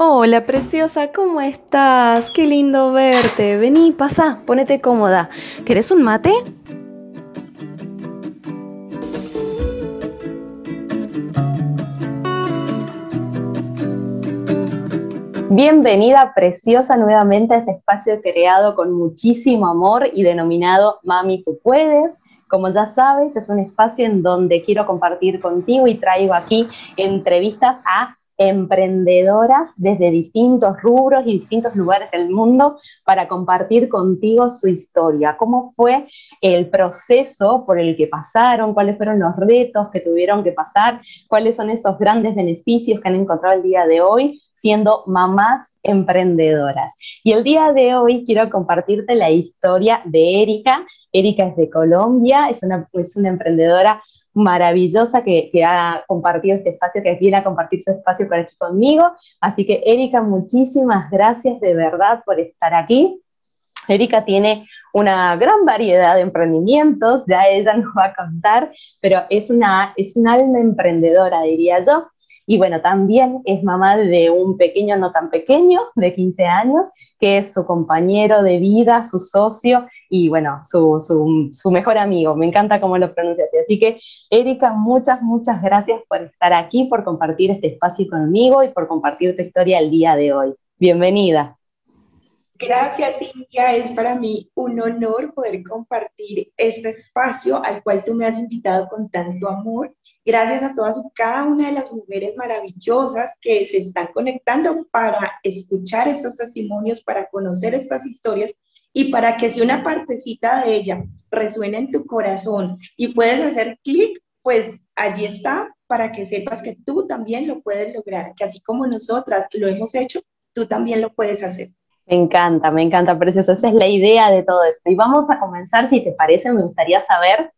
Hola, preciosa, ¿cómo estás? Qué lindo verte. Vení, pasa, ponete cómoda. ¿Querés un mate? Bienvenida preciosa nuevamente a este espacio creado con muchísimo amor y denominado Mami, tú puedes. Como ya sabes, es un espacio en donde quiero compartir contigo y traigo aquí entrevistas a emprendedoras desde distintos rubros y distintos lugares del mundo para compartir contigo su historia, cómo fue el proceso por el que pasaron, cuáles fueron los retos que tuvieron que pasar, cuáles son esos grandes beneficios que han encontrado el día de hoy siendo mamás emprendedoras. Y el día de hoy quiero compartirte la historia de Erika. Erika es de Colombia, es una, es una emprendedora maravillosa que, ha compartido este espacio, que viene a compartir su espacio por aquí conmigo. Así que, Erika, muchísimas gracias de verdad por estar aquí. Erika tiene una gran variedad de emprendimientos, ya ella nos va a contar, pero es, una, es un alma emprendedora, diría yo. Y bueno, también es mamá de un pequeño, no tan pequeño, de 15 años, que es su compañero de vida, su socio y bueno, su, su, mejor amigo. Me encanta cómo lo pronuncias. Así que, Erika, muchas, muchas gracias por estar aquí, por compartir este espacio conmigo y por compartir tu historia el día de hoy. Bienvenida. Gracias, Cintia. Es para mí un honor poder compartir este espacio al cual tú me has invitado con tanto amor. Gracias a todas y cada una de las mujeres maravillosas que se están conectando para escuchar estos testimonios, para conocer estas historias y para que si una partecita de ella resuena en tu corazón y puedes hacer clic, pues allí está para que sepas que tú también lo puedes lograr, que así como nosotras lo hemos hecho, tú también lo puedes hacer. Me encanta, me encanta, precioso. Esa es la idea de todo esto. Y vamos a comenzar, si te parece, me gustaría saber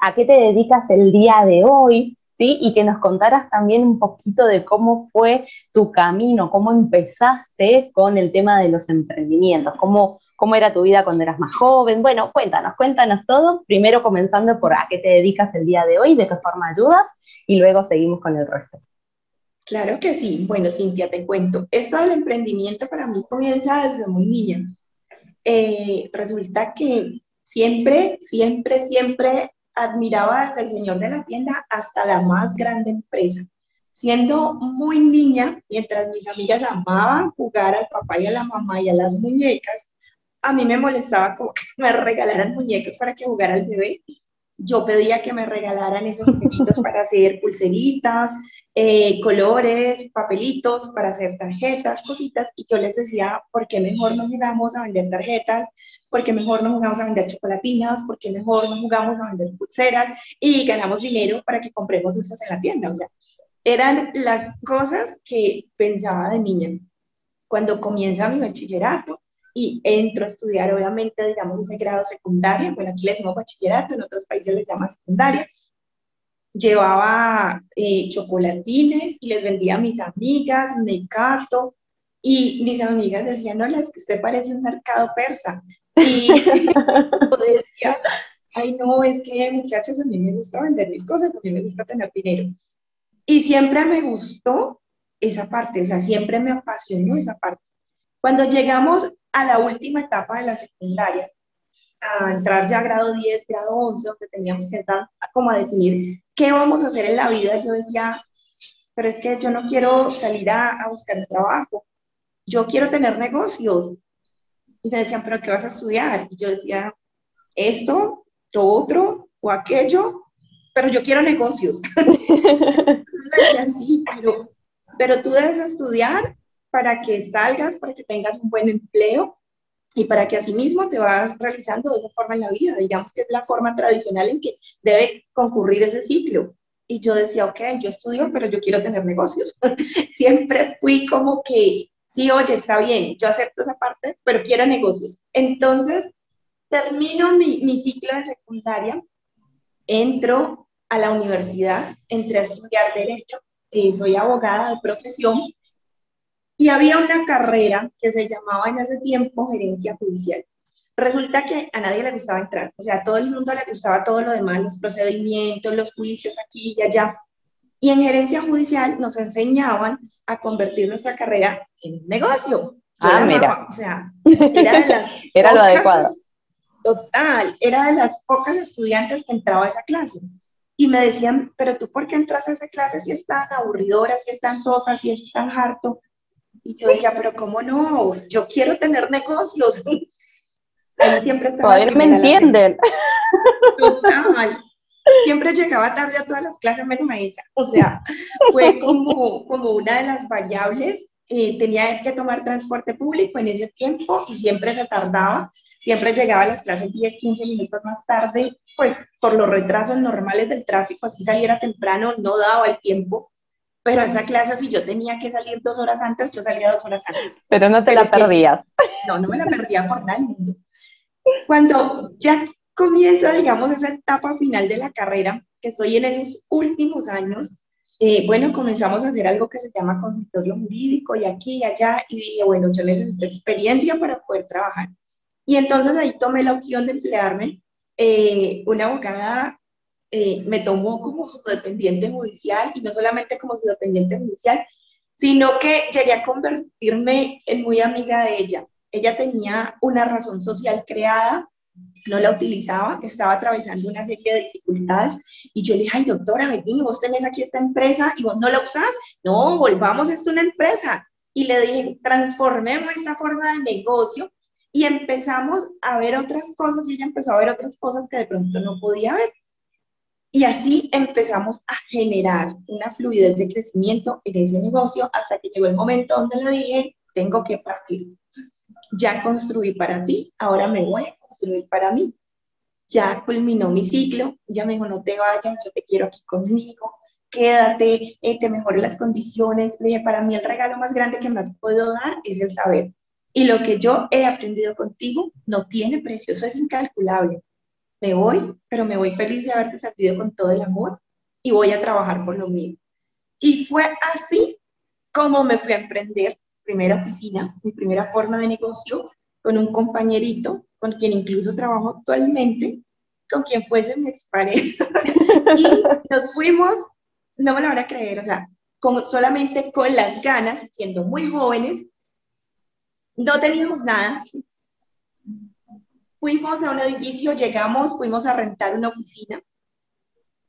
a qué te dedicas el día de hoy, ¿sí? Y que nos contaras también un poquito de cómo fue tu camino, cómo empezaste con el tema de los emprendimientos, cómo, cómo era tu vida cuando eras más joven. Bueno, cuéntanos, cuéntanos todo. Primero comenzando por a qué te dedicas el día de hoy, de qué forma ayudas, y luego seguimos con el resto. Claro que sí. Bueno, Cintia, te cuento. Esto del emprendimiento para mí comienza desde muy niña. Eh, resulta que siempre, siempre, siempre admiraba desde el señor de la tienda hasta la más grande empresa. Siendo muy niña, mientras mis amigas amaban jugar al papá y a la mamá y a las muñecas, a mí me molestaba como que me regalaran muñecas para que jugara al bebé yo pedía que me regalaran esos papelitos para hacer pulseritas, eh, colores, papelitos para hacer tarjetas, cositas, y yo les decía, ¿por qué mejor no jugamos a vender tarjetas? ¿Por qué mejor no jugamos a vender chocolatinas? ¿Por qué mejor no jugamos a vender pulseras? Y ganamos dinero para que compremos dulces en la tienda. O sea, eran las cosas que pensaba de niña. Cuando comienza mi bachillerato, y entro a estudiar, obviamente, digamos, ese grado secundario, bueno, aquí le decimos bachillerato, en otros países le llaman secundaria, llevaba eh, chocolatines y les vendía a mis amigas, me cato, y mis amigas decían, no, es que usted parece un mercado persa. Y yo decía, ay, no, es que muchachas, a mí me gusta vender mis cosas, a mí me gusta tener dinero. Y siempre me gustó esa parte, o sea, siempre me apasionó esa parte. Cuando llegamos a la última etapa de la secundaria, a entrar ya a grado 10, grado 11, donde teníamos que entrar a, como a definir qué vamos a hacer en la vida, yo decía, pero es que yo no quiero salir a, a buscar un trabajo, yo quiero tener negocios. Y me decían, pero ¿qué vas a estudiar? Y yo decía, esto, lo otro o aquello, pero yo quiero negocios. sí, pero, pero tú debes estudiar para que salgas, para que tengas un buen empleo y para que asimismo te vas realizando de esa forma en la vida. Digamos que es la forma tradicional en que debe concurrir ese ciclo. Y yo decía, ok, yo estudio, pero yo quiero tener negocios. Siempre fui como que, sí, oye, está bien, yo acepto esa parte, pero quiero negocios. Entonces, termino mi, mi ciclo de secundaria, entro a la universidad, entré a estudiar Derecho, eh, soy abogada de profesión y había una carrera que se llamaba en ese tiempo gerencia judicial. Resulta que a nadie le gustaba entrar, o sea, a todo el mundo le gustaba todo lo demás, los procedimientos, los juicios aquí y allá. Y en gerencia judicial nos enseñaban a convertir nuestra carrera en un negocio. ah, mira. o sea, era de las Era lo adecuado. Total, era de las pocas estudiantes que entraba a esa clase. Y me decían, pero tú por qué entras a esa clase si es tan aburridora, si es tan sosa, si es tan harto. Y yo decía, pero ¿cómo no? Yo quiero tener negocios. Ahí siempre estaba. Todavía me entienden. Total. Siempre llegaba tarde a todas las clases menos a esa. O sea, fue como, como una de las variables. Eh, tenía que tomar transporte público en ese tiempo y siempre se tardaba. Siempre llegaba a las clases 10, 15 minutos más tarde, pues por los retrasos normales del tráfico, así saliera temprano, no daba el tiempo pero esa clase, si yo tenía que salir dos horas antes, yo salía dos horas antes. Pero no te la perdías. no, no me la perdía por nada el mundo. Cuando ya comienza, digamos, esa etapa final de la carrera, que estoy en esos últimos años, eh, bueno, comenzamos a hacer algo que se llama consultorio jurídico y aquí y allá, y dije, bueno, yo necesito experiencia para poder trabajar. Y entonces ahí tomé la opción de emplearme. Eh, una abogada eh, me tomó como su dependiente judicial y no solamente como su dependiente judicial, sino que llegué a convertirme en muy amiga de ella. Ella tenía una razón social creada, no la utilizaba, estaba atravesando una serie de dificultades y yo le dije, doctora, vení, vos tenés aquí esta empresa y vos no la usás, no, volvamos esto una empresa. Y le dije, transformemos esta forma de negocio y empezamos a ver otras cosas y ella empezó a ver otras cosas que de pronto no podía ver. Y así empezamos a generar una fluidez de crecimiento en ese negocio hasta que llegó el momento donde le dije, tengo que partir. Ya construí para ti, ahora me voy a construir para mí. Ya culminó mi ciclo, ya me dijo, no te vayas, yo te quiero aquí conmigo, quédate, eh, te mejore las condiciones. Le dije, para mí el regalo más grande que me has podido dar es el saber. Y lo que yo he aprendido contigo no tiene precio, eso es incalculable me voy, pero me voy feliz de haberte servido con todo el amor y voy a trabajar por lo mío. Y fue así como me fui a emprender, primera oficina, mi primera forma de negocio, con un compañerito, con quien incluso trabajo actualmente, con quien fuese mi expareja. y nos fuimos, no me lo van a creer, o sea, solamente con las ganas, siendo muy jóvenes, no teníamos nada, Fuimos a un edificio, llegamos, fuimos a rentar una oficina.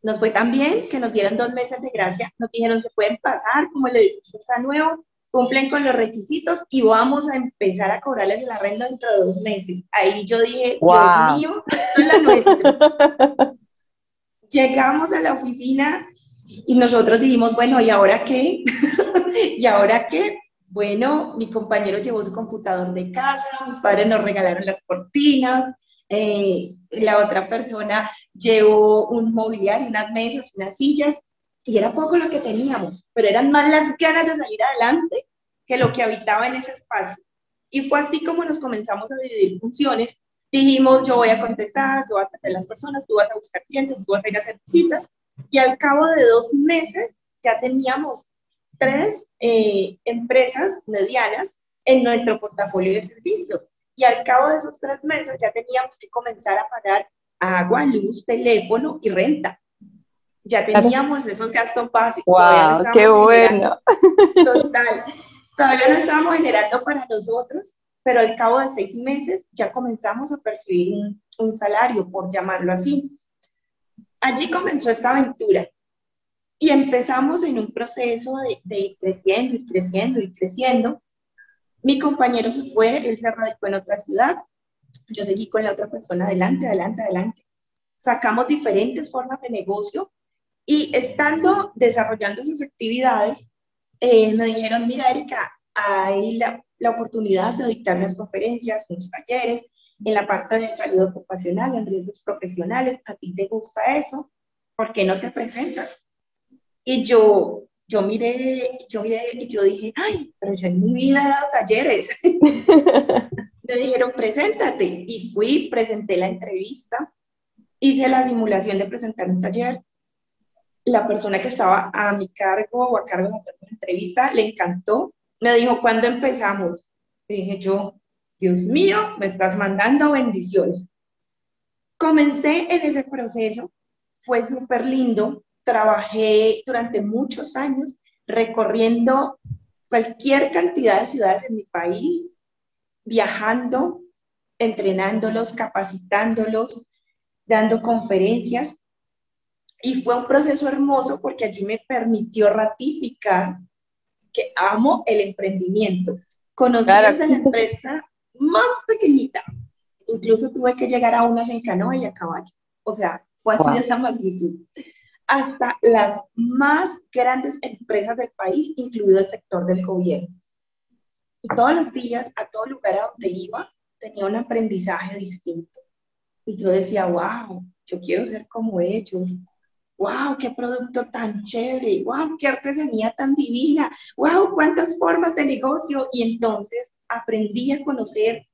Nos fue tan bien que nos dieron dos meses de gracia. Nos dijeron, se pueden pasar, como el edificio está nuevo, cumplen con los requisitos y vamos a empezar a cobrarles el arrendo dentro de dos meses. Ahí yo dije, Dios mío, esto es la nuestra. Llegamos a la oficina y nosotros dijimos, bueno, ¿y ahora qué? ¿Y ahora qué? Bueno, mi compañero llevó su computador de casa, mis padres nos regalaron las cortinas, eh, la otra persona llevó un mobiliario, unas mesas, unas sillas, y era poco lo que teníamos, pero eran más las ganas de salir adelante que lo que habitaba en ese espacio. Y fue así como nos comenzamos a dividir funciones. Dijimos, yo voy a contestar, yo voy a atender a las personas, tú vas a buscar clientes, tú vas a ir a hacer visitas. Y al cabo de dos meses ya teníamos tres eh, empresas medianas en nuestro portafolio de servicios. Y al cabo de esos tres meses ya teníamos que comenzar a pagar agua, luz, teléfono y renta. Ya teníamos esos gastos básicos. ¡Wow! ¡Qué bueno! Total. Todavía no estábamos generando para nosotros, pero al cabo de seis meses ya comenzamos a percibir un, un salario, por llamarlo así. Allí comenzó esta aventura y empezamos en un proceso de, ir creciendo, y creciendo, y creciendo. Mi compañero se fue, él se radicó en otra ciudad, yo seguí con la otra persona adelante, adelante, adelante. Sacamos diferentes formas de negocio y estando desarrollando esas actividades, eh, me dijeron, mira Erika, hay la, la oportunidad de dictar las conferencias, unos talleres en la parte de salud ocupacional, en riesgos profesionales, a ti te gusta eso, ¿por qué no te presentas? Y yo, yo miré, yo miré y yo dije, ay, pero yo en mi vida he dado talleres. Me dijeron, preséntate. Y fui, presenté la entrevista, hice la simulación de presentar un taller. La persona que estaba a mi cargo o a cargo de hacer la entrevista le encantó. Me dijo, ¿cuándo empezamos? Le dije yo, Dios mío, me estás mandando bendiciones. Comencé en ese proceso, fue súper lindo trabajé durante muchos años recorriendo cualquier cantidad de ciudades en mi país, viajando, entrenándolos, capacitándolos, dando conferencias. Y fue un proceso hermoso porque allí me permitió ratificar que amo el emprendimiento. Conocí desde la empresa más pequeñita. Incluso tuve que llegar a unas en canoa y a caballo. O sea, fue así de esa magnitud. Hasta las más grandes empresas del país, incluido el sector del gobierno. Y todos los días, a todo lugar a donde iba, tenía un aprendizaje distinto. Y yo decía, wow, yo quiero ser como ellos. Wow, qué producto tan chévere. Wow, qué artesanía tan divina. Wow, cuántas formas de negocio. Y entonces aprendí a conocer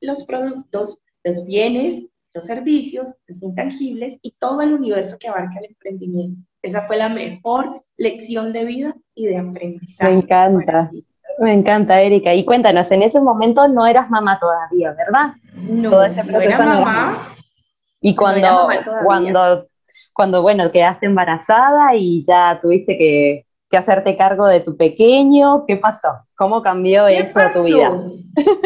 los productos, los bienes, los servicios, los intangibles y todo el universo que abarca el emprendimiento. Esa fue la mejor lección de vida y de aprendizaje. Me encanta. Me encanta, Erika. Y cuéntanos, en ese momento no eras mamá todavía, ¿verdad? No, no era mamá. Y cuando, cuando, cuando, bueno, quedaste embarazada y ya tuviste que, hacerte cargo de tu pequeño, ¿qué pasó? ¿Cómo cambió eso tu vida?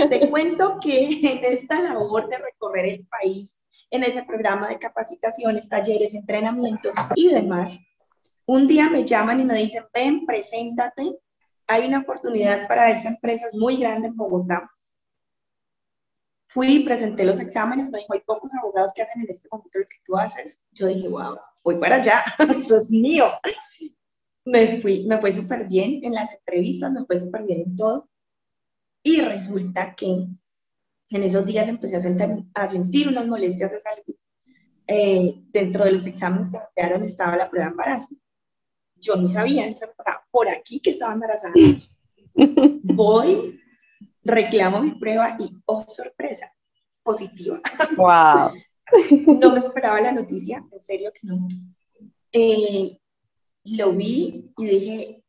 Te cuento que en esta labor de recorrer el país, en ese programa de capacitaciones, talleres, entrenamientos y demás, un día me llaman y me dicen, ven, preséntate, hay una oportunidad para esta empresa muy grande en Bogotá, Fui, presenté los exámenes, me dijo, hay pocos abogados que hacen en este momento lo que tú haces. Yo dije, wow, voy para allá, eso es mío. Me fui, me fue súper bien en las entrevistas, me fue súper bien en todo. Y resulta que en esos días empecé a sentir, a sentir unas molestias de salud. Eh, dentro de los exámenes que me quedaron estaba la prueba de embarazo. Yo ni sabía, no sabía por aquí que estaba embarazada. Voy, reclamo mi prueba y, oh sorpresa, positiva. ¡Wow! no me esperaba la noticia, en serio que no. Eh, lo vi y dije,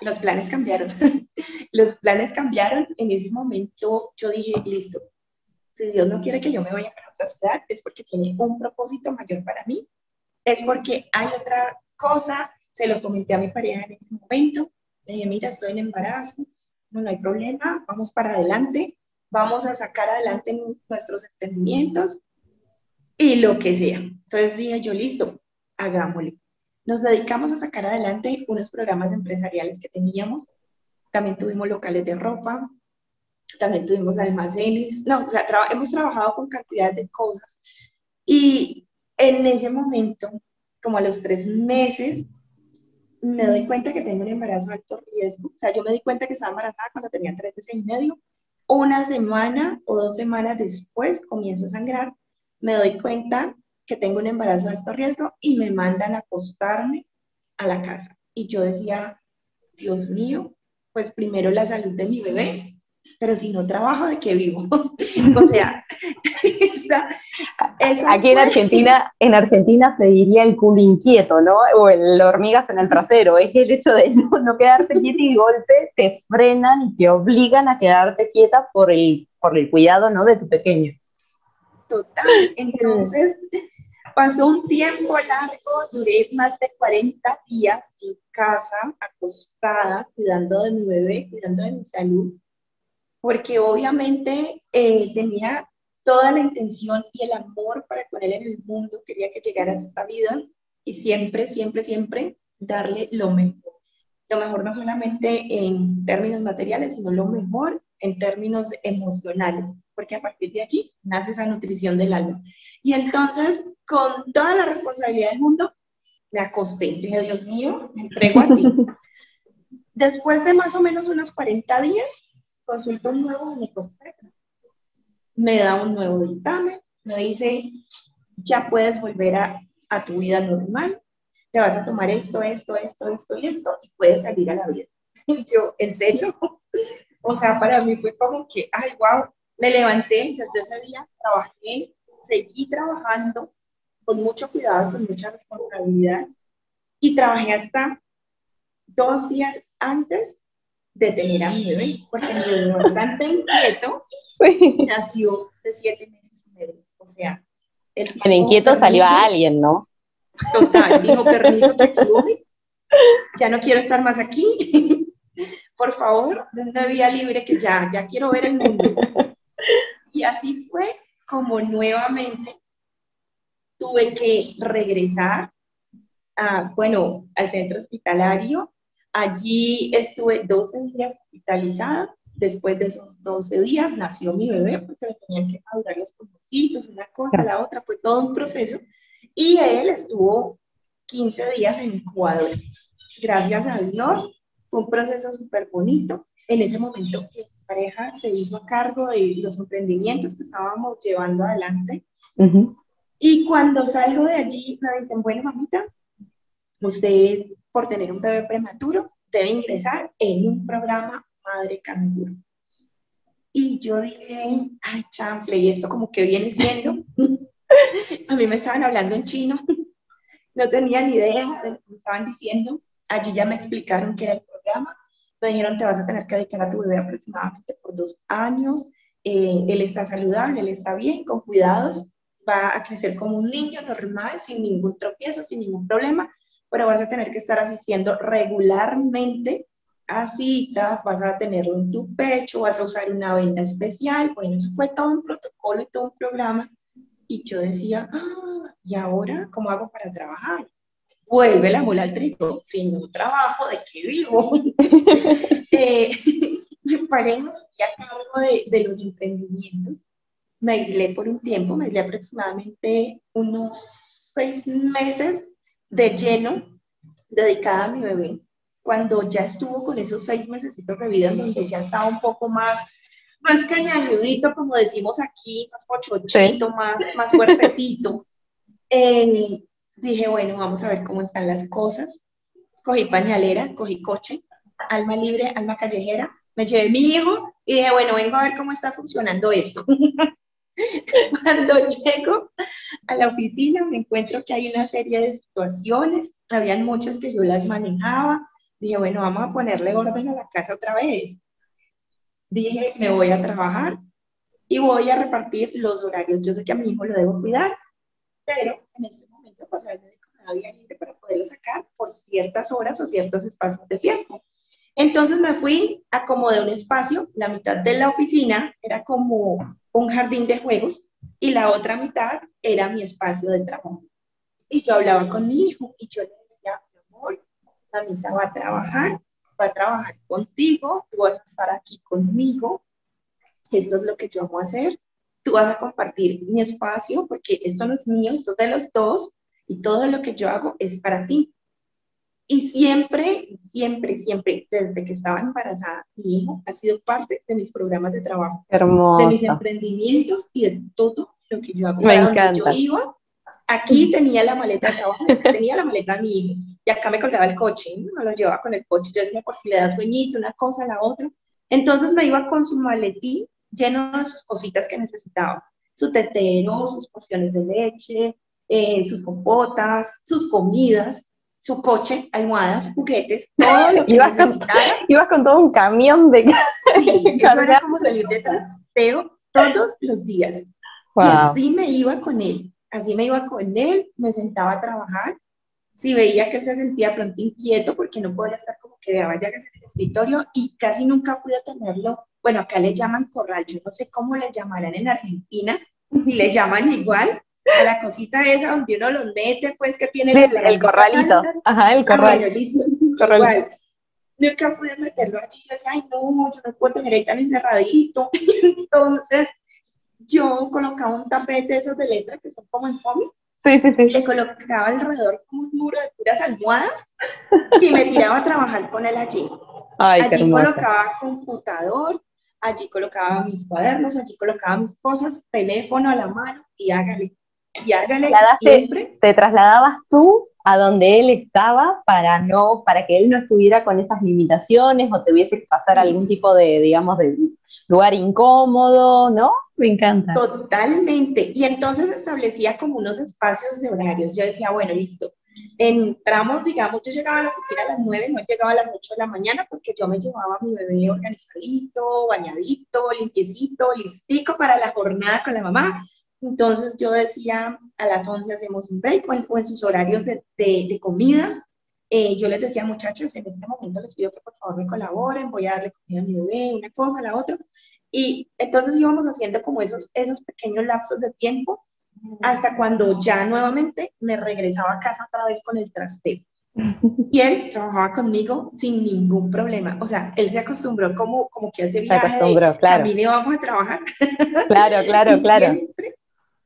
los planes cambiaron. los planes cambiaron. En ese momento yo dije, listo, si Dios no quiere que yo me vaya para otra ciudad, es porque tiene un propósito mayor para mí. Es porque hay otra cosa, se lo comenté a mi pareja en ese momento. Le dije, mira, estoy en embarazo, no, hay problema, vamos para adelante, vamos a sacar adelante nuestros emprendimientos y lo que sea. Entonces dije yo, listo, hagámosle. Nos dedicamos a sacar adelante unos programas empresariales que teníamos. También tuvimos locales de ropa, también tuvimos almacenes. No, o sea, hemos trabajado con cantidad de cosas. Y en ese momento, como a los tres meses, me doy cuenta que tengo un embarazo de alto riesgo. O sea, yo me di cuenta que estaba embarazada cuando tenía tres meses y medio. Una semana o dos semanas después comienzo a sangrar. Me doy cuenta que tengo un embarazo de alto riesgo y me mandan a acostarme a la casa. Y yo decía, Dios mío, pues primero la salud de mi bebé, pero si no trabajo, ¿de qué vivo? o sea, Aquí en Argentina, en Argentina se diría el culo inquieto, ¿no? O el hormigas en el trasero. Es el hecho de no, no quedarte quieta y golpe te frenan y te obligan a quedarte quieta por el, por el cuidado, ¿no? De tu pequeño. Total. Entonces, pasó un tiempo largo, duré más de 40 días en casa, acostada, cuidando de mi bebé, cuidando de mi salud, porque obviamente eh, tenía toda la intención y el amor para con él en el mundo, quería que llegara a esta vida y siempre, siempre, siempre darle lo mejor. Lo mejor no solamente en términos materiales, sino lo mejor en términos emocionales, porque a partir de allí nace esa nutrición del alma. Y entonces, con toda la responsabilidad del mundo, me acosté. Dije, Dios mío, me entrego a ti. Después de más o menos unos 40 días, consulto un nuevo ginecólogo me da un nuevo dictamen, me dice, ya puedes volver a, a tu vida normal, te vas a tomar esto, esto, esto, esto y esto, y puedes salir a la vida. Y yo, ¿en serio? o sea, para mí fue como que, ay, wow, me levanté, desde ese día trabajé, seguí trabajando con mucho cuidado, con mucha responsabilidad, y trabajé hasta dos días antes de tener a mi bebé, porque mi bebé bastante inquieto nació de siete meses y medio. O sea, el, inquieto salió a alguien, ¿no? Total, dijo, permiso que aquí voy, ya no quiero estar más aquí, por favor, denme vía libre que ya, ya quiero ver el mundo. Y así fue como nuevamente tuve que regresar a, bueno, al centro hospitalario. Allí estuve 12 días hospitalizada. Después de esos 12 días nació mi bebé porque le tenían que madurar los pulmoncitos, una cosa, la otra, fue todo un proceso. Y él estuvo 15 días en Ecuador. Gracias a Dios, fue un proceso súper bonito. En ese momento, mi pareja se hizo a cargo de los emprendimientos que estábamos llevando adelante. Y cuando salgo de allí, me dicen, bueno, mamita, usted por tener un bebé prematuro debe ingresar en un programa Madre Canguro. Y yo dije, ay, chanfle, ¿y esto como que viene siendo? a mí me estaban hablando en chino, no tenía ni idea de lo que me estaban diciendo. Allí ya me explicaron qué era el programa. Me dijeron, te vas a tener que dedicar a tu bebé aproximadamente por dos años. Eh, él está saludable, él está bien, con cuidados. Va a crecer como un niño normal, sin ningún tropiezo, sin ningún problema, pero vas a tener que estar asistiendo regularmente a citas, vas a tenerlo en tu pecho, vas a usar una venda especial. Bueno, eso fue todo un protocolo y todo un programa. Y yo decía, ah, ¿y ahora cómo hago para trabajar? vuelve la mula al trigo, sin un trabajo, ¿de qué vivo? eh, me paré a cargo de, de, los emprendimientos, me aislé por un tiempo, me aislé aproximadamente unos seis meses de lleno dedicada a mi bebé. Cuando ya estuvo con esos seis meses de vida, donde ya estaba un poco más, más cañanudito, como decimos aquí, más pochochito, más, más fuertecito. Eh, dije, bueno, vamos a ver cómo están las cosas. Cogí pañalera, cogí coche, alma libre, alma callejera, me llevé mi hijo y dije, bueno, vengo a ver cómo está funcionando esto. Cuando llego a la oficina me encuentro que hay una serie de situaciones, habían muchas que yo las manejaba. Dije, bueno, vamos a ponerle orden a la casa otra vez. Dije, me voy a trabajar y voy a repartir los horarios. Yo sé que a mi hijo lo debo cuidar, pero en este pasar el médico me para poderlo sacar por ciertas horas o ciertos espacios de tiempo. Entonces me fui a como de un espacio, la mitad de la oficina era como un jardín de juegos y la otra mitad era mi espacio de trabajo. Y yo hablaba con mi hijo y yo le decía, mi amor, mamita va a trabajar, va a trabajar contigo, tú vas a estar aquí conmigo, esto es lo que yo amo hacer, tú vas a compartir mi espacio porque esto no es mío, esto es de los dos, y todo lo que yo hago es para ti. Y siempre, siempre, siempre, desde que estaba embarazada, mi hijo ha sido parte de mis programas de trabajo, de mis emprendimientos y de todo lo que yo hago. Me encanta. yo iba, aquí tenía la maleta de trabajo, tenía la maleta de mi hijo, y acá me colgaba el coche, me lo llevaba con el coche, yo decía, por si le da sueñito, una cosa, la otra. Entonces me iba con su maletín lleno de sus cositas que necesitaba, su tetero, sus porciones de leche, eh, sus compotas, sus comidas, su coche, almohadas, juguetes, todo lo que ibas Con, ibas con todo un camión de Sí, eso era como salir de trasteo todos los días. Y así me iba con él, así me iba con él, me sentaba a trabajar. Si veía que él se sentía pronto inquieto porque no podía estar como que vaya en el escritorio y casi nunca fui a tenerlo. Bueno, acá le llaman corral, yo no sé cómo le llamarán en Argentina, si le llaman igual, a la cosita esa donde uno los mete, pues que tiene el, corralito. Ajá, el corral. Igual. Nunca fui a meterlo allí. Yo decía, ay, no, yo no puedo tener ahí tan encerradito. Entonces, yo colocaba un tapete esos de letra que son como en foamy. Sí, sí, sí. Le colocaba alrededor como un muro de puras almohadas y me tiraba a trabajar con él allí. Ay, allí colocaba computador, allí colocaba mis cuadernos, allí colocaba mis cosas, teléfono a la mano y hágale y hágale siempre. Te trasladabas tú a donde él estaba para no, para que él no estuviera con esas limitaciones o te hubiese que pasar algún tipo de, digamos, de lugar incómodo, ¿no? Me encanta. Totalmente. Y entonces establecía como unos espacios de horarios. Yo decía, bueno, listo. Entramos, digamos, yo llegaba a la oficina a las 9, no llegaba a las 8 de la mañana porque yo me llevaba a mi bebé organizadito, bañadito, limpiecito, listico para la jornada con la mamá Entonces yo decía, a las 11 hacemos un break o en, sus horarios de, de, comidas. Eh, yo les decía, muchachas, en este momento les pido que por favor me colaboren, voy a darle comida a mi bebé, una cosa, la otra. Y entonces íbamos haciendo como esos, esos pequeños lapsos de tiempo hasta cuando ya nuevamente me regresaba a casa otra vez con el trasteo. Y él trabajaba conmigo sin ningún problema. O sea, él se acostumbró como, como que hace viaje. Se acostumbró, claro. y vamos a trabajar. Claro, claro, claro. Siempre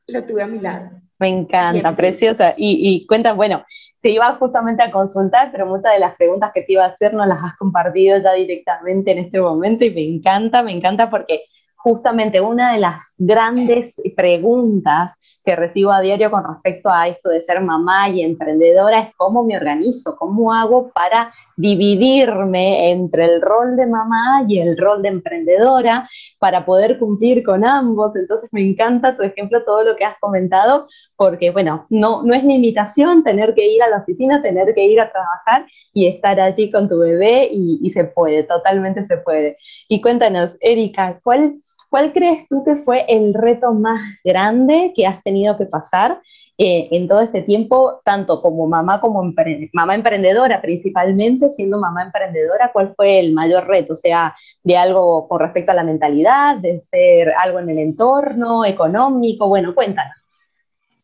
lo tuve a mi lado. Me encanta, preciosa. Y, y cuenta, bueno, te iba justamente a consultar, pero muchas de las preguntas que te iba a hacer no las has compartido ya directamente en este momento y me encanta, me encanta porque justamente una de las grandes preguntas que recibo a diario con respecto a esto de ser mamá y emprendedora es cómo me organizo, cómo hago para dividirme entre el rol de mamá y el rol de emprendedora para poder cumplir con ambos. Entonces me encanta tu ejemplo, todo lo que has comentado, porque bueno, no, no es limitación tener que ir a la oficina, tener que ir a trabajar y estar allí con tu bebé y, y se puede, totalmente se puede. Y cuéntanos, Erika, ¿cuál ¿Cuál crees tú que fue el reto más grande que has tenido que pasar eh, en todo este tiempo, tanto como mamá como mamá emprendedora, principalmente siendo mamá emprendedora? ¿Cuál fue el mayor reto? O sea, de algo con respecto a la mentalidad, de ser algo en el entorno, económico. Bueno, cuéntanos.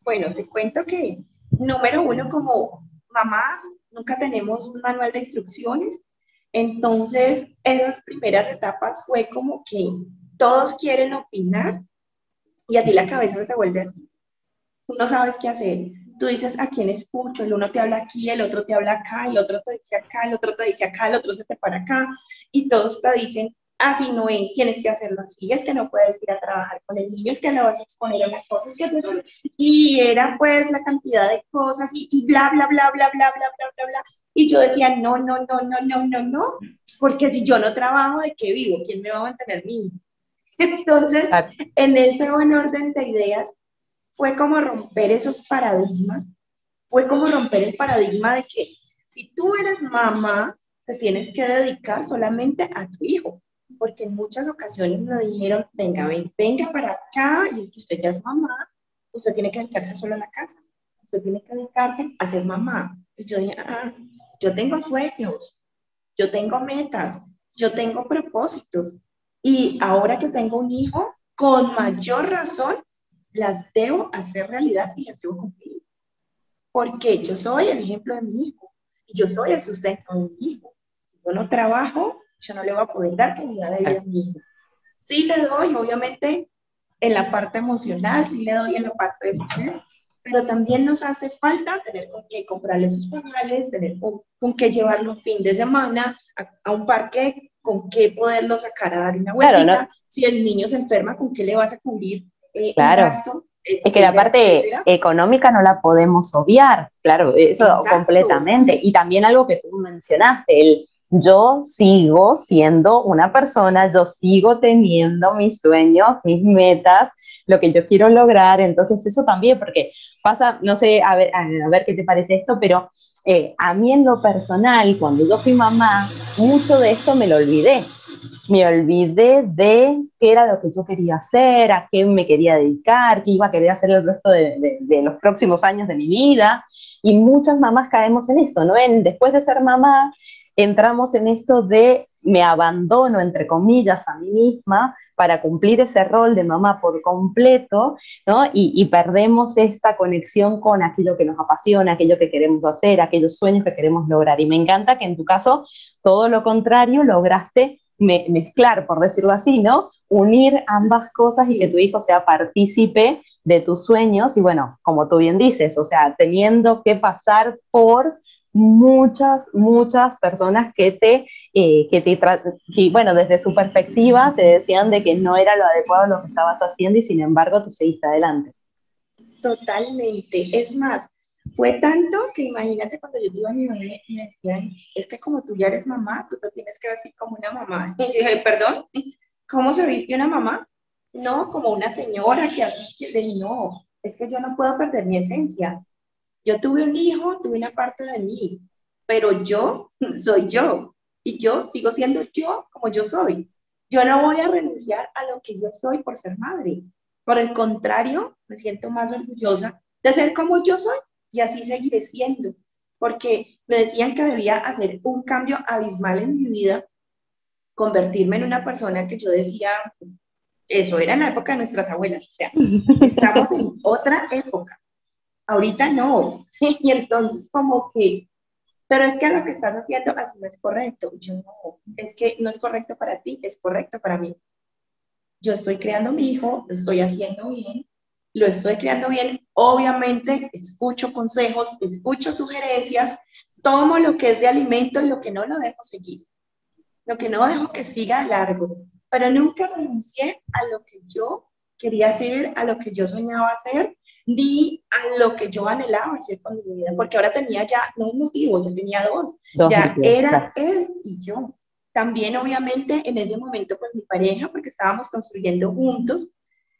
Bueno, te cuento que, número uno, como mamás, nunca tenemos un manual de instrucciones. Entonces, esas primeras etapas fue como que todos quieren opinar y a ti la cabeza se te vuelve así. Tú no sabes qué hacer. Tú dices a quién escucho, el uno te habla aquí, el otro te habla acá, el otro te dice acá, el otro te dice acá, el otro se te para acá y todos te dicen, así no es, tienes que hacerlo así, es que no puedes ir a trabajar con el niño, es que no vas a exponer a las cosas que y era pues la cantidad de cosas y, y bla, bla, bla, bla, bla, bla, bla, bla, bla, y yo decía, no, no, no, no, no, no, no, porque si yo no trabajo, ¿de qué vivo? ¿Quién me va a mantener mi hijo? Entonces, en ese buen orden de ideas, fue como romper esos paradigmas, fue como romper el paradigma de que si tú eres mamá, te tienes que dedicar solamente a tu hijo, porque en muchas ocasiones me dijeron, venga, venga para acá, y es que usted ya es mamá, usted tiene que dedicarse solo a la casa, usted tiene que dedicarse a ser mamá. Y yo dije, ah, yo tengo sueños, yo tengo metas, yo tengo propósitos, y ahora que tengo un hijo, con mayor razón, las debo hacer realidad y las debo cumplir. Porque yo soy el ejemplo de mi hijo y yo soy el sustento de mi hijo. Si yo no trabajo, yo no le voy a poder dar calidad de vida a mi hijo. Sí le doy, obviamente, en la parte emocional, sí le doy en la parte de ser, pero también nos hace falta tener con qué comprarle sus pagales, tener con, qué llevarlo un fin de semana a, a un parque con qué poderlo sacar a dar una vuelta. Si el niño se enferma, ¿con qué le vas a cubrir eh, claro. gasto? Eh, es que la parte económica no la podemos obviar, claro, eso completamente. Y también algo que tú mencionaste, el yo sigo siendo una persona, yo sigo teniendo mis sueños, mis metas, lo que yo quiero lograr. Entonces, eso también, porque pasa, no sé, a ver, a ver qué te parece esto, pero eh, a mí en lo personal, cuando yo fui mamá, mucho de esto me lo olvidé. Me olvidé de qué era lo que yo quería hacer, a qué me quería dedicar, qué iba a querer hacer el resto de, los próximos años de mi vida. Y muchas mamás caemos en esto, ¿no? En, después de ser mamá, entramos en esto de me abandono, entre comillas, a mí misma para cumplir ese rol de mamá por completo, ¿no? Y, perdemos esta conexión con aquello que nos apasiona, aquello que queremos hacer, aquellos sueños que queremos lograr. Y me encanta que en tu caso, todo lo contrario, lograste mezclar, por decirlo así, ¿no? Unir ambas cosas y que tu hijo sea partícipe de tus sueños y bueno, como tú bien dices, o sea, teniendo que pasar por muchas, muchas personas que te, eh, que te que, bueno, desde su perspectiva te decían de que no era lo adecuado lo que estabas haciendo y sin embargo tú seguiste adelante. Totalmente. Es más, fue tanto que imagínate cuando yo tuve a mi bebé y me decían, es que como tú ya eres mamá, tú te tienes que así como una mamá. Y yo dije, perdón, ¿cómo se viste una mamá? No, como una señora que así, que le dije, no, es que yo no puedo perder mi esencia yo tuve un hijo, tuve una parte de mí, pero yo soy yo y yo sigo siendo yo como yo soy. Yo no voy a renunciar a lo que yo soy por ser madre. Por el contrario, me siento más orgullosa de ser como yo soy y así seguiré siendo, porque me decían que debía hacer un cambio abismal en mi vida, convertirme en una persona que yo decía, eso era en la época de nuestras abuelas, o sea, estamos en otra época. Ahorita no. Y entonces como que, pero es que lo que estás haciendo así no es correcto. Yo no, es que no es correcto para ti, es correcto para mí. Yo estoy creando mi hijo, lo estoy haciendo bien, lo estoy creando bien. Obviamente escucho consejos, escucho sugerencias, tomo lo que es de alimento y lo que no lo dejo seguir. Lo que no dejo que siga largo pero nunca renuncié a lo que yo quería hacer, a lo que yo soñaba hacer, ni a lo que yo anhelaba hacer con mi vida, porque ahora tenía ya, no un motivo, ya tenía dos, ya era él y yo. También obviamente en ese momento pues mi pareja, porque estábamos construyendo juntos,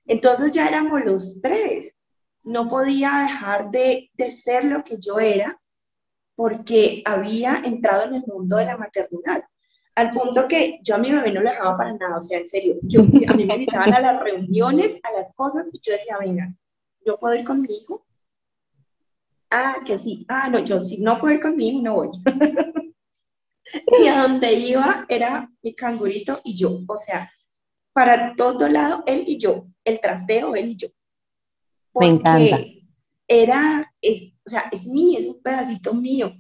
entonces ya éramos los tres. No podía dejar de, de ser lo que yo era porque había entrado en el mundo de la maternidad. Al punto que yo a mi bebé no lo dejaba para nada, o sea, en serio, yo, a mí me invitaban a las reuniones, a las cosas, y yo decía, venga, yo puedo ir con mi hijo. Ah, que sí, ah, no, yo si no puedo ir con mi hijo, no voy. y a donde iba era mi cangurito y yo, o sea, para todo lado, él y yo, el trasteo, él y yo. me encanta. Era, o sea, es mío, es un pedacito mío.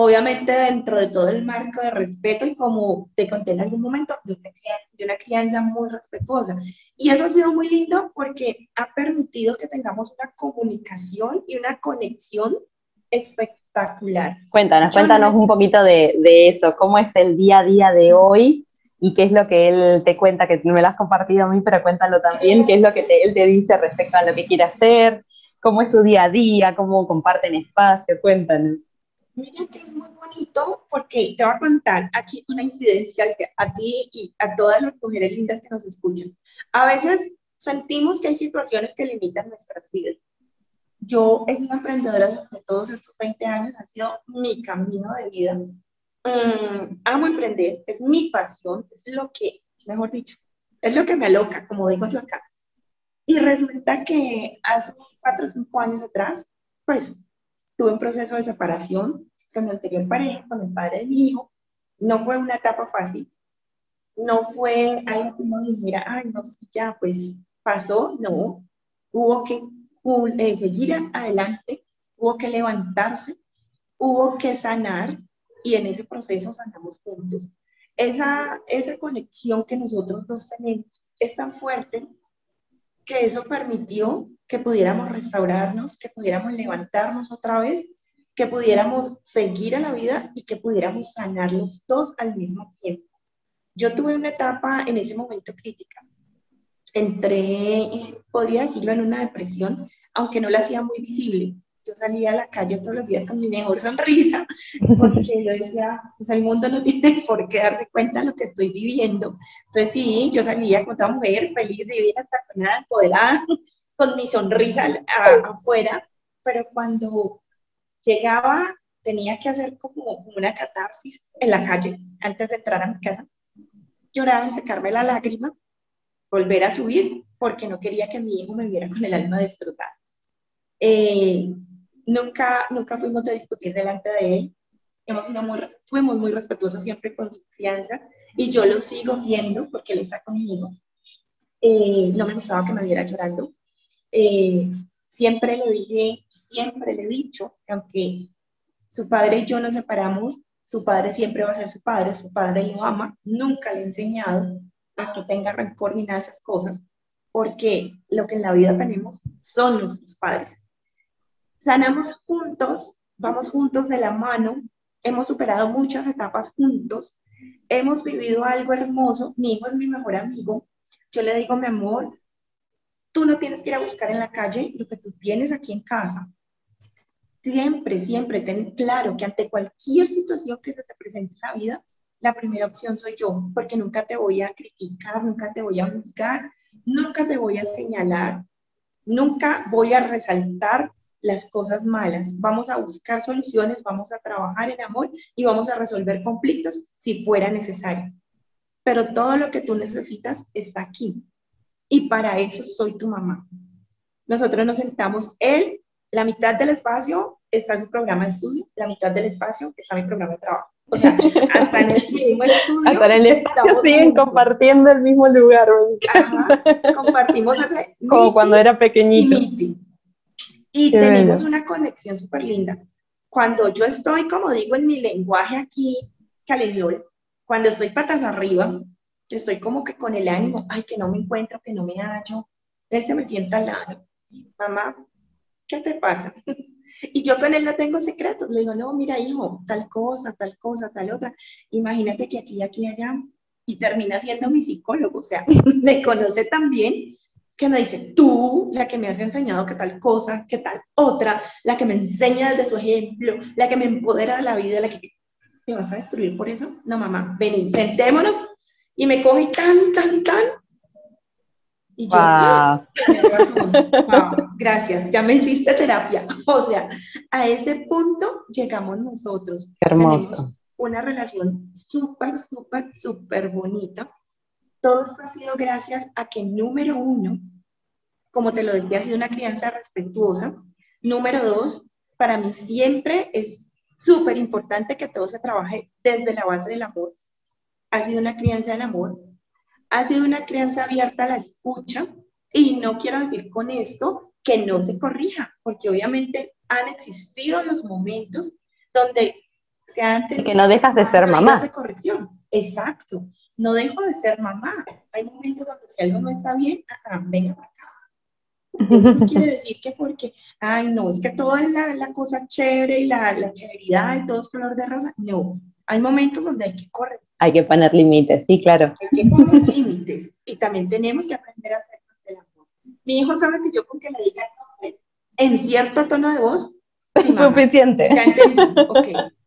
Obviamente dentro de todo el marco de respeto y como te conté en algún momento, de una, de una crianza muy respetuosa. Y eso ha sido muy lindo porque ha permitido que tengamos una comunicación y una conexión espectacular. Cuéntanos, cuéntanos un poquito de, de, eso, cómo es el día a día de hoy y qué es lo que él te cuenta, que me lo has compartido a mí, pero cuéntalo también, qué es lo que él te dice respecto a lo que quiere hacer, cómo es tu día a día, cómo comparten espacio, cuéntanos. Mira que es muy bonito porque te voy a contar aquí una incidencia a ti y a todas las mujeres lindas que nos escuchan. A veces sentimos que hay situaciones que limitan nuestras vidas. Yo he sido emprendedora desde todos estos 20 años, ha sido mi camino de vida. Mm, amo emprender, es mi pasión, es lo que, mejor dicho, es lo que me aloca, como digo yo acá. Y resulta que hace cuatro o cinco años atrás, pues tuve un proceso de separación con mi anterior pareja, con el padre de mi hijo. No fue una etapa fácil. No fue algo que uno dijera, ay, no, ya, pues pasó. No. Hubo que eh, seguir adelante, hubo que levantarse, hubo que sanar y en ese proceso sanamos juntos. Esa, esa conexión que nosotros dos tenemos es tan fuerte que eso permitió que pudiéramos restaurarnos, que pudiéramos levantarnos otra vez, que pudiéramos seguir a la vida y que pudiéramos sanar los dos al mismo tiempo. Yo tuve una etapa en ese momento crítica. Entré, podría decirlo, en una depresión, aunque no la hacía muy visible. Yo salía a la calle todos los días con mi mejor sonrisa, porque yo decía, pues el mundo no tiene por qué darse cuenta de lo que estoy viviendo. Entonces sí, yo salía con toda mujer, feliz, divina, taconada, empoderada, con mi sonrisa afuera, pero cuando llegaba tenía que hacer como una catarsis en la calle antes de entrar a mi casa, llorar, sacarme la lágrima, volver a subir porque no quería que mi hijo me viera con el alma destrozada. Eh, nunca, nunca fuimos a discutir delante de él, hemos sido muy, fuimos muy respetuosos siempre con su crianza y yo lo sigo siendo porque él está conmigo. Eh, no me gustaba que me viera llorando, eh, siempre le dije, siempre le he dicho, que aunque su padre y yo nos separamos, su padre siempre va a ser su padre, su padre lo ama, nunca le he enseñado a que tenga rencor ni nada de esas cosas, porque lo que en la vida tenemos son nuestros padres. Sanamos juntos, vamos juntos de la mano, hemos superado muchas etapas juntos, hemos vivido algo hermoso, mi hijo es mi mejor amigo, yo le digo, mi amor, Tú no tienes que ir a buscar en la calle lo que tú tienes aquí en casa. Siempre, siempre ten claro que ante cualquier situación que se te presente en la vida, la primera opción soy yo, porque nunca te voy a criticar, nunca te voy a juzgar, nunca te voy a señalar, nunca voy a resaltar las cosas malas. Vamos a buscar soluciones, vamos a trabajar en amor y vamos a resolver conflictos si fuera necesario. Pero todo lo que tú necesitas está aquí. Y para eso soy tu mamá. Nosotros nos sentamos, él, la mitad del espacio está su programa de estudio, la mitad del espacio está mi programa de trabajo. O sea, hasta en el mismo estudio. Hasta en el espacio siguen compartiendo el mismo lugar. Ajá, compartimos ese. Como cuando era pequeñito. Y, tenemos una conexión súper linda. Cuando yo estoy, como digo, en mi lenguaje aquí, calediol, cuando estoy patas arriba, estoy como que con el ánimo, ay, que no me encuentro, que no me hallo, él se me sienta al lado. Mamá, ¿qué te pasa? Y yo con él no tengo secretos. Le digo, no, mira, hijo, tal cosa, tal cosa, tal otra. Imagínate que aquí, aquí, allá. Y termina siendo mi psicólogo. O sea, me conoce tan bien que me dice, tú, la que me has enseñado que tal cosa, que tal otra, la que me enseña desde su ejemplo, la que me empodera de la vida, la que te vas a destruir por eso. No, mamá, vení, sentémonos. Y me coge tan, tan, tan, y yo, wow. gracias, ya me hiciste terapia. O sea, a ese punto llegamos nosotros. hermoso. Tenemos una relación súper, súper, súper bonita. Todo esto ha sido gracias a que, número uno, como te lo decía, ha sido una crianza respetuosa. Número dos, para mí siempre es súper importante que todo se trabaje desde la base del amor. Ha sido una crianza en amor ha sido una crianza abierta a la escucha y no quiero decir con esto que no se corrija, porque obviamente han existido los momentos donde se han tenido que no dejas de ser mamá. De corrección. Exacto. No dejo de ser mamá. Hay momentos donde si algo no está bien, ah, venga para acá. Eso no quiere decir que porque, ay, no, es que todo es la, la cosa chévere y la, la chéveridad y todo es color de rosa. No, hay momentos donde hay que corregir hay que poner límites, sí, claro. Hay que poner límites y también tenemos que aprender a hacer el amor. Mi hijo sabe que yo con que le diga el nombre en cierto tono de voz es suficiente. Ya entendí, ok.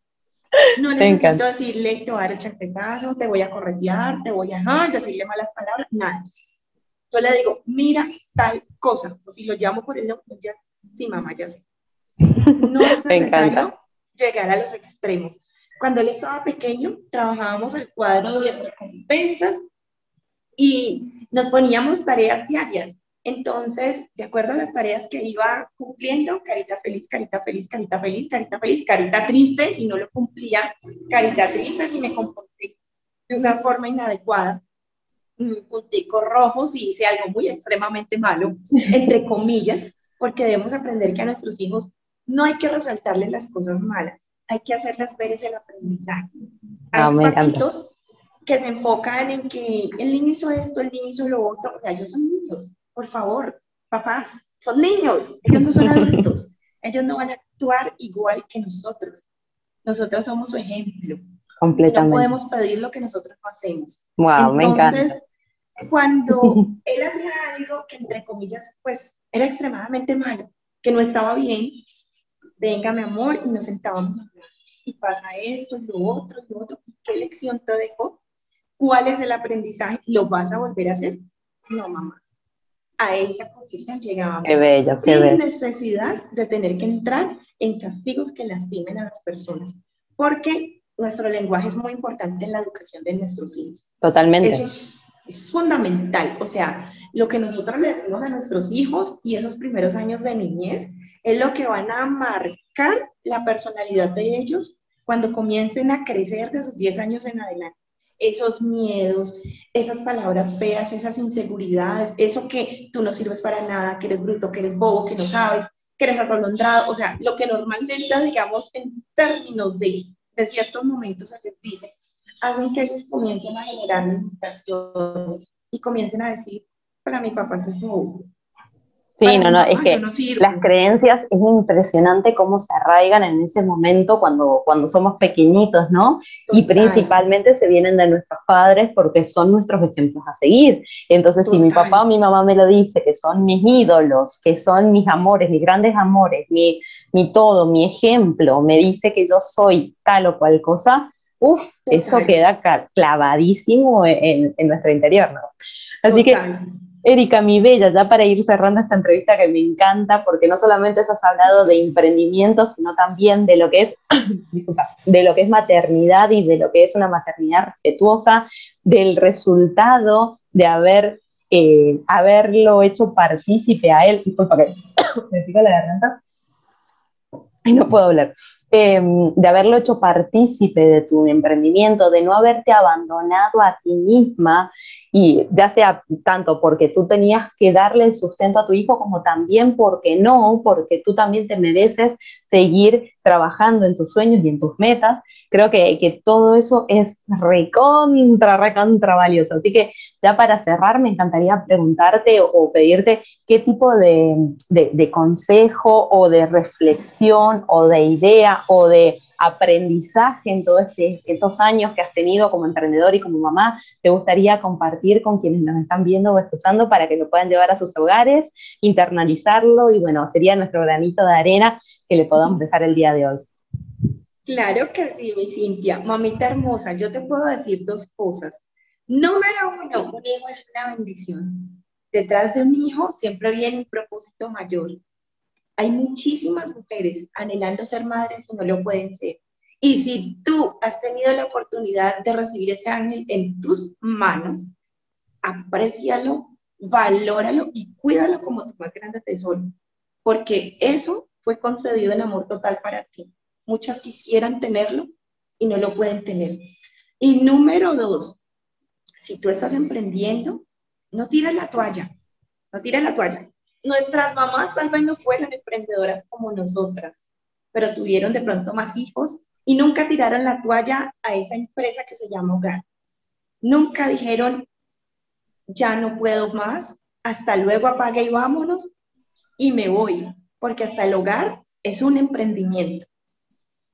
No necesito decirle, te voy a dar el chaquetazo, te voy a corretear, te voy a decirle malas palabras, nada. Yo le digo, mira tal cosa, o si lo llamo por el nombre, ya, sí, mamá, ya sé. No es necesario llegar a los extremos. Cuando él estaba pequeño, trabajábamos el cuadro de recompensas y nos poníamos tareas diarias. Entonces, de acuerdo a las tareas que iba cumpliendo, carita feliz, carita feliz, carita feliz, carita feliz, carita triste, si no lo cumplía, carita triste, si me comporté de una forma inadecuada, un puntico rojo si hice algo muy extremadamente malo, entre comillas, porque debemos aprender que a nuestros hijos no hay que resaltarles las cosas malas, hay que hacerlas ver ese aprendizaje. Hay ah, que se enfocan en que el niño hizo esto, el niño hizo lo otro. O sea, ellos son niños, por favor, papás, son niños, ellos no son adultos. Ellos no van a actuar igual que nosotros. Nosotros somos su ejemplo. Completamente. No podemos pedir lo que nosotros no hacemos. Wow, Entonces, cuando él hacía algo que, entre comillas, pues era extremadamente malo, que no estaba bien, venga, mi amor, y nos sentábamos a y pasa esto, y lo otro, y lo otro, qué lección te dejó? ¿Cuál es el aprendizaje? ¿Lo vas a volver a hacer? No, mamá. A esa conclusión llegábamos. Qué bello, qué sin necesidad de tener que entrar en castigos que lastimen a las personas. Porque nuestro lenguaje es muy importante en la educación de nuestros hijos. Totalmente. Eso es, es fundamental. O sea, lo que nosotros le decimos a nuestros hijos y esos primeros años de niñez es lo que van a marcar la personalidad de ellos cuando comiencen a crecer de sus 10 años en adelante. Esos miedos, esas palabras feas, esas inseguridades, eso que tú no sirves para nada, que eres bruto, que eres bobo, que no sabes, que eres atolondrado, o sea, lo que normalmente, digamos, en términos de, de ciertos momentos se les dice, hacen que ellos comiencen a generar limitaciones y comiencen a decir, para mi papá soy bobo, Sí, no, no, es que las creencias es impresionante cómo se arraigan en ese momento cuando, cuando somos pequeñitos, ¿no? Y principalmente se vienen de nuestros padres porque son nuestros ejemplos a seguir. Entonces, si mi papá o mi mamá me lo dice, que son mis ídolos, que son mis amores, mis grandes amores, mi, mi todo, mi ejemplo, me dice que yo soy tal o cual cosa, uff, eso queda clavadísimo en, en, nuestro interior, ¿no? Así que Erika, mi bella, ya para ir cerrando esta entrevista que me encanta, porque no solamente has hablado de emprendimiento, sino también de lo que es, de lo que es maternidad y de lo que es una maternidad respetuosa, del resultado de haber eh, haberlo hecho partícipe a él, disculpa me la garganta, y no puedo hablar, em, de haberlo hecho partícipe de tu emprendimiento, de no haberte abandonado a ti misma y ya sea tanto porque tú tenías que darle el sustento a tu hijo como también porque no, porque tú también te mereces seguir trabajando en tus sueños y en tus metas. Creo que, que todo eso es recontra, recontra valioso. Así que ya para cerrar, me encantaría preguntarte o, pedirte qué tipo de, de, de consejo o de reflexión o de idea o de aprendizaje en todos este, estos años que has tenido como emprendedor y como mamá, te gustaría compartir con quienes nos están viendo o escuchando para que lo puedan llevar a sus hogares, internalizarlo y bueno, sería nuestro granito de arena que le podamos dejar el día de hoy. Claro que sí, mi Cintia. Mamita hermosa, yo te puedo decir dos cosas. Número uno, un hijo es una bendición. Detrás de un hijo siempre viene un propósito mayor. Hay muchísimas mujeres anhelando ser madres y no lo pueden ser. Y si tú has tenido la oportunidad de recibir ese ángel en tus manos, aprécialo, valóralo y cuídalo como tu más grande tesoro, porque eso fue concedido en amor total para ti. Muchas quisieran tenerlo y no lo pueden tener. Y número dos, si tú estás emprendiendo, no tires la toalla, no tires la toalla nuestras mamás tal vez no fueron emprendedoras como nosotras, pero tuvieron de pronto más hijos y nunca tiraron la toalla a esa empresa que se llama hogar. Nunca dijeron, ya no puedo más, hasta luego apague y vámonos y me voy, porque hasta el hogar es un emprendimiento.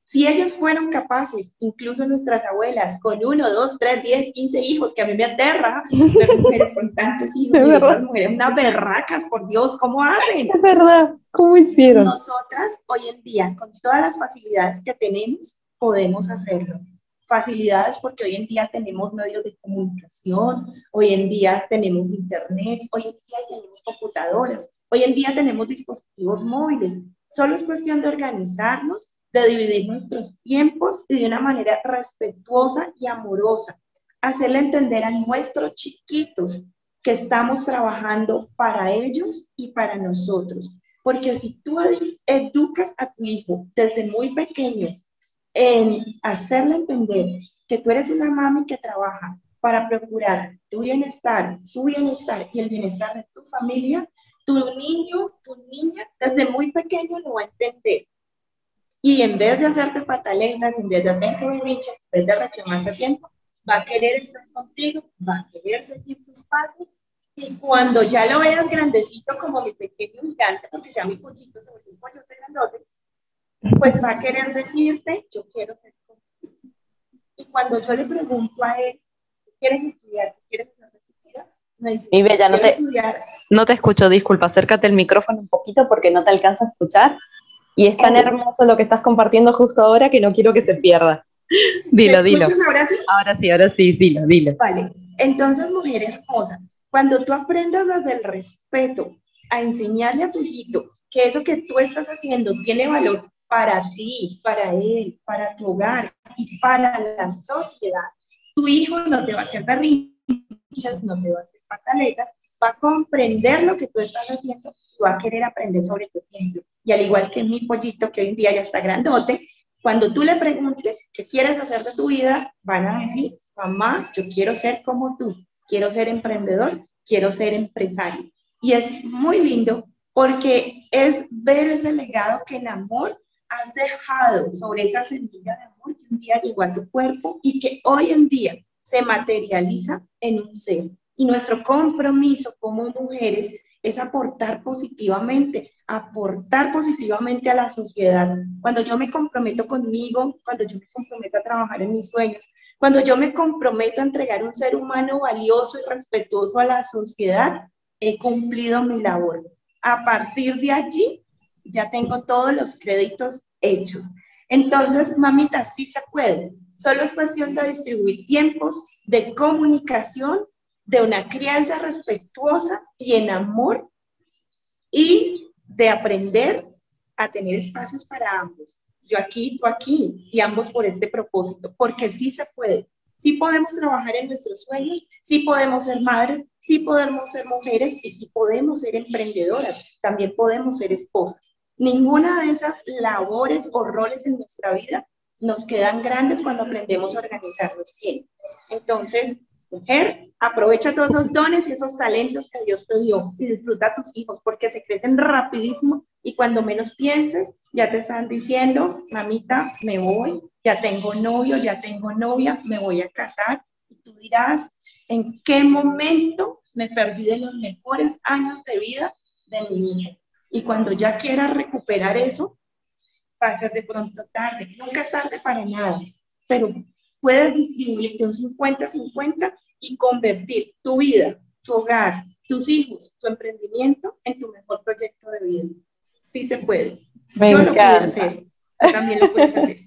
Si ellos fueron capaces, incluso nuestras abuelas, con uno, dos, tres, diez, quince hijos, que a mí me aterra ver mujeres con tantos hijos y estas mujeres unas berracas, por Dios, ¿cómo hacen? Es verdad, ¿cómo hicieron? Nosotras hoy en día, con todas las facilidades que tenemos, podemos hacerlo. Facilidades porque hoy en día tenemos medios de comunicación, hoy en día tenemos internet, hoy en día tenemos computadoras, hoy en día tenemos dispositivos móviles. Solo es cuestión de organizarnos de dividir nuestros tiempos y de una manera respetuosa y amorosa. Hacerle entender a nuestros chiquitos que estamos trabajando para ellos y para nosotros. Porque si tú educas a tu hijo desde muy pequeño en hacerle entender que tú eres una mami que trabaja para procurar tu bienestar, su bienestar y el bienestar de tu familia, tu niño, tu niña, desde muy pequeño lo va a entender y en vez de hacerte pataletas, en vez de hacerte berrinches, en vez de reclamarte tiempo, va a querer estar contigo, va a querer seguir tus pasos. Y cuando ya lo veas grandecito como mi pequeño gigante, porque ya mi pollito se volvió un pollote grandote, pues va a querer decirte, yo quiero ser contigo. Y cuando yo le pregunto a él, ¿quieres estudiar? ¿Quieres hacer de tu vida? Me dice, Mi bella, no te, no te escucho, disculpa, acércate el micrófono un poquito porque no te alcanzo a escuchar. Y es tan hermoso lo que estás compartiendo justo ahora que no quiero que se pierda. Dilo, ¿Me dilo. ahora sí? Ahora sí, ahora sí, dilo, dilo. Vale, entonces, mujer hermosa, cuando tú aprendas desde el respeto a enseñarle a tu hijito que eso que tú estás haciendo tiene valor para ti, para él, para tu hogar y para la sociedad, tu hijo no te va a hacer berrinches, no te va a hacer pataletas, va a comprender lo que tú estás haciendo y va a querer aprender sobre tu ejemplo y al igual que mi pollito, que hoy en día ya está grandote, cuando tú le preguntes qué quieres hacer de tu vida, van a decir, mamá, yo quiero ser como tú, quiero ser emprendedor, quiero ser empresario. Y es muy lindo porque es ver ese legado que en amor has dejado sobre esa semilla de amor que un día llegó a tu cuerpo y que hoy en día se materializa en un ser. Y nuestro compromiso como mujeres es aportar positivamente, aportar positivamente a la sociedad. Cuando yo me comprometo conmigo, cuando yo me comprometo a trabajar en mis sueños, cuando yo me comprometo a entregar un ser humano valioso y respetuoso a la sociedad, he cumplido mi labor. A partir de allí, ya tengo todos los créditos hechos. Entonces, mamita, sí se puede. Solo es cuestión de distribuir tiempos de comunicación de una crianza respetuosa y en amor y de aprender a tener espacios para ambos. Yo aquí, tú aquí, y ambos por este propósito, porque sí se puede. sí podemos trabajar en nuestros sueños, sí podemos ser madres, sí podemos ser mujeres y sí podemos ser emprendedoras, también podemos ser esposas. Ninguna de esas labores o roles en nuestra vida nos quedan grandes cuando aprendemos a organizarnos bien. Entonces, mujer, aprovecha todos esos dones y esos talentos que Dios te dio y disfruta a tus hijos porque se crecen rapidísimo y cuando menos pienses, ya te están diciendo, mamita, me voy, ya tengo novio, ya tengo novia, me voy a casar. Y tú dirás, ¿en qué momento me perdí de los mejores años de vida de mi hija? Y cuando ya quieras recuperar eso, va a ser de pronto tarde. Nunca es tarde para nada, pero puedes distribuirte un 50-50 y convertir tu vida, tu hogar, tus hijos, tu emprendimiento en tu mejor proyecto de vida. Sí se puede. Yo lo puedo hacer. Tú también lo puedes hacer.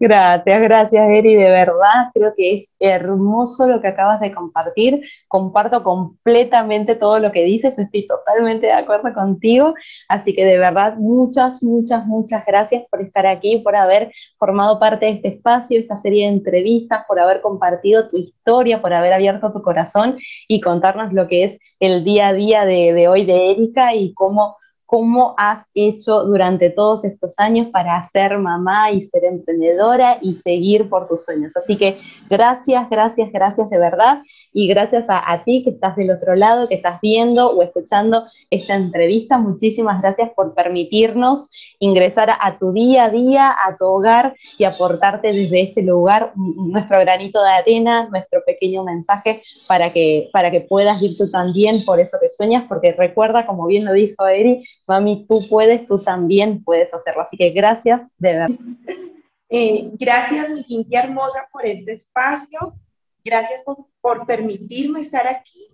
Gracias, gracias Eri, de verdad creo que es hermoso lo que acabas de compartir, comparto completamente todo lo que dices, estoy totalmente de acuerdo contigo, así que de verdad muchas, muchas, muchas gracias por estar aquí, por haber formado parte de este espacio, esta serie de entrevistas, por haber compartido tu historia, por haber abierto tu corazón y contarnos lo que es el día a día de, de hoy de Erika y cómo cómo has hecho durante todos estos años para ser mamá y ser emprendedora y seguir por tus sueños. Así que gracias, gracias, gracias de verdad y gracias a, ti que estás del otro lado, que estás viendo o escuchando esta entrevista. Muchísimas gracias por permitirnos ingresar a, tu día a día, a tu hogar y aportarte desde este lugar nuestro granito de arena, nuestro pequeño mensaje para que, para que puedas ir tú también por eso que sueñas, porque recuerda, como bien lo dijo Eri, mami, tú puedes, tú también puedes hacerlo. Así que gracias, de verdad. Eh, gracias, mi Cintia hermosa, por este espacio. Gracias por, por permitirme estar aquí.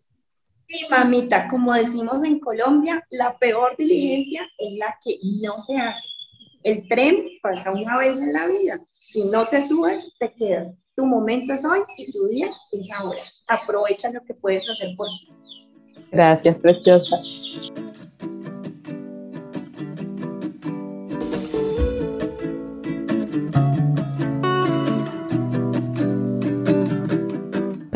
Y mamita, como decimos en Colombia, la peor diligencia es la que no se hace. El tren pasa una vez en la vida. Si no te subes, te quedas. Tu momento es hoy y tu día es ahora. Aprovecha lo que puedes hacer por ti. Gracias, preciosa.